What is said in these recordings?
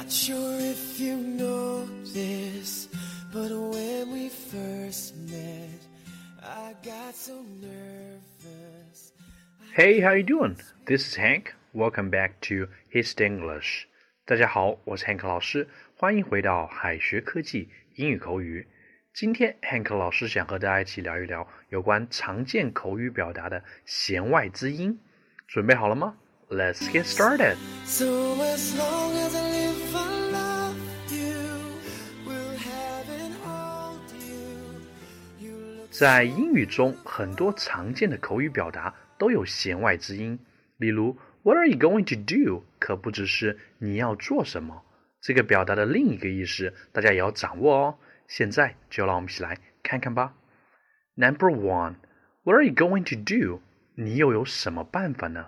Not sure if you know this, but when we first met, I got so nervous. Hey, how you doing? This is Hank. Welcome back to His English. 大家好，我是 Hank 老师，欢迎回到海学科技英语口语。今天 Hank 老师想和大家一起聊一聊有关常见口语表达的弦外之音。准备好了吗？Let's get started. So as long as I 在英语中，很多常见的口语表达都有弦外之音，例如 "What are you going to do?" 可不只是你要做什么，这个表达的另一个意思，大家也要掌握哦。现在就让我们一起来看看吧。Number one, What are you going to do? 你又有什么办法呢？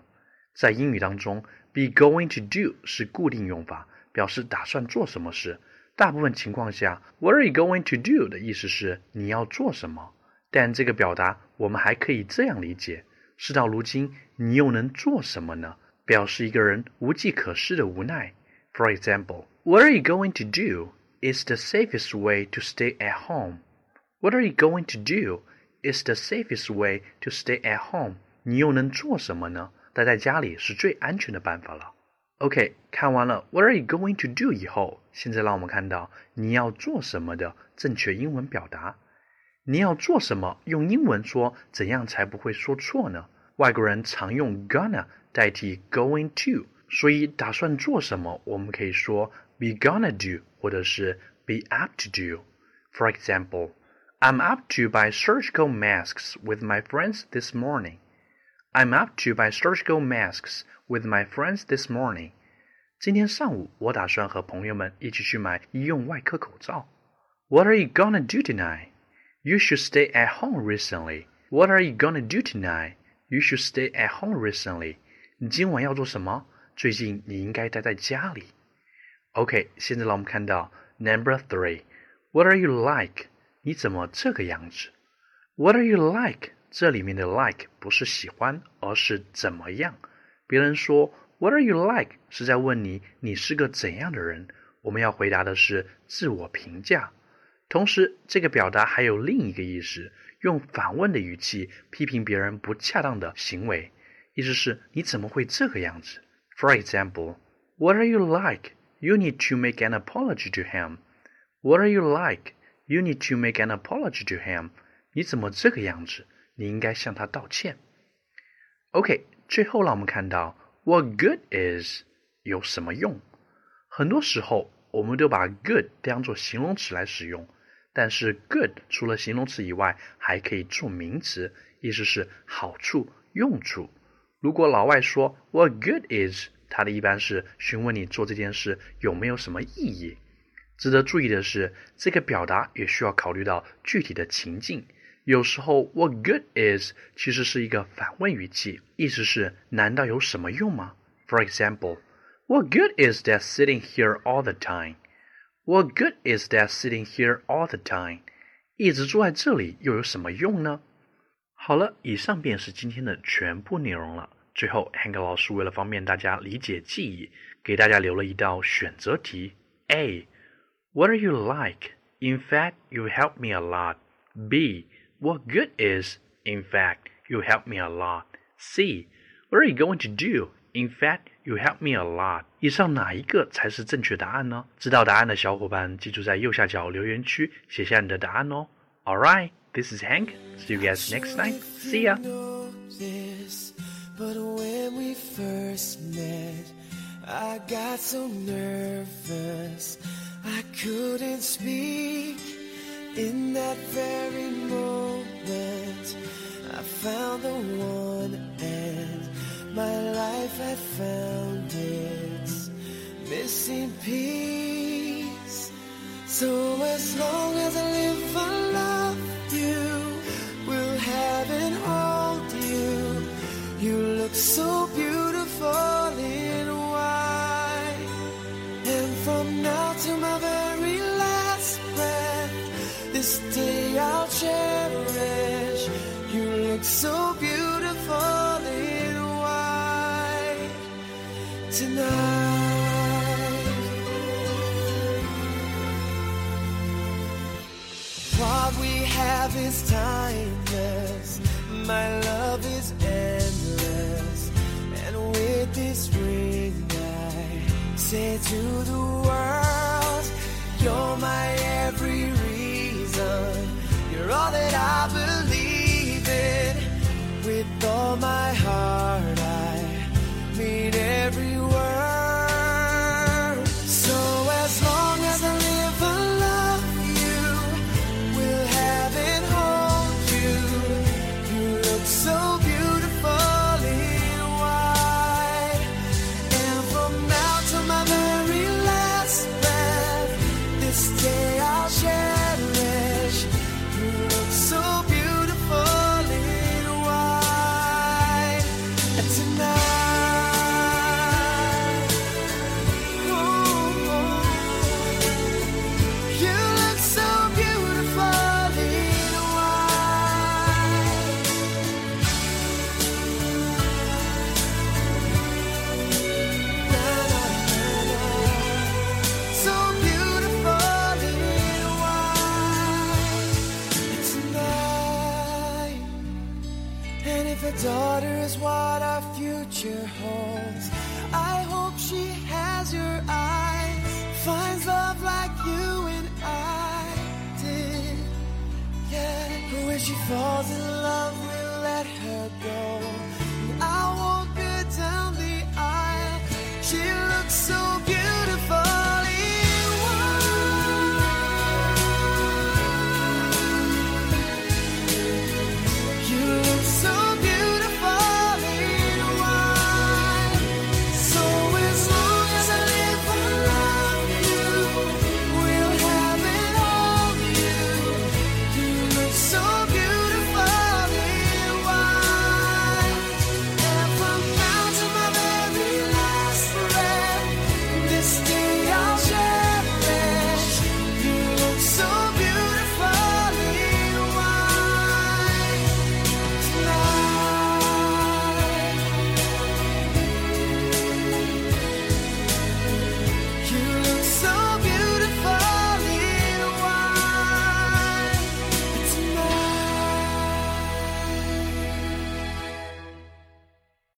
在英语当中，be going to do 是固定用法，表示打算做什么事。大部分情况下，What are you going to do 的意思是你要做什么。但这个表达我们还可以这样理解：事到如今，你又能做什么呢？表示一个人无计可施的无奈。For example, What are you going to do? Is the safest way to stay at home. What are you going to do? Is the safest way to stay at home. 你又能做什么呢？待在家里是最安全的办法了。OK，看完了 What are you going to do 以后，现在让我们看到你要做什么的正确英文表达。你要做什么？用英文说怎样才不会说错呢？外国人常用 gonna 代替 going to，所以打算做什么，我们可以说 be gonna do，或者是 be up to do。For example, I'm up to buy surgical masks with my friends this morning. I'm up to buy surgical masks with my friends this morning. 今天上午，我打算和朋友们一起去买医用外科口罩。What are you gonna do tonight? You should stay at home recently. What are you gonna do tonight? You should stay at home recently. 你今晚要做什么？最近你应该待在家里。OK，现在让我们看到 Number three. What are you like? 你怎么这个样子？What are you like? 这里面的 like 不是喜欢，而是怎么样。别人说 What are you like? 是在问你你是个怎样的人。我们要回答的是自我评价。 同时，这个表达还有另一个意思，用反问的语气批评别人不恰当的行为，意思是你怎么会这个样子？For example, What are you like? You need to make an apology to him. What are you like? You need to make an apology to him. 你怎么这个样子？你应该向他道歉。OK，最后让我们看到 What good is 有什么用？很多时候我们都把 good 当做形容词来使用，但是 good 除了形容词以外，还可以做名词，意思是好处、用处。如果老外说 What good is，他的一般是询问你做这件事有没有什么意义。值得注意的是，这个表达也需要考虑到具体的情境。有时候，What good is 其实是一个反问语气，意思是难道有什么用吗？For example, What good is that sitting here all the time? What good is that sitting here all the time? 一直坐在这里又有什么用呢？好了，以上便是今天的全部内容了。最后，Hank 老师为了方便大家理解记忆，给大家留了一道选择题：A. What are you like? In fact, you help me a lot. B. What good is? In fact, you help me a lot. C. What are you going to do? In fact, you help me a lot. 以上哪一个才是正确答案呢？知道答案的小伙伴，记住在右下角留言区写下你的答案哦。All right, this is Hank. See you guys next time. See ya. know this, but when we first met, I got so nervous I couldn't speak. In that very moment, I found the one, and my life had found its missing piece. So as long have is timeless. My love is endless. And with this ring, I say to the world, what our future holds, I hope she has your eyes, finds love like you and I did. Yeah, when she falls in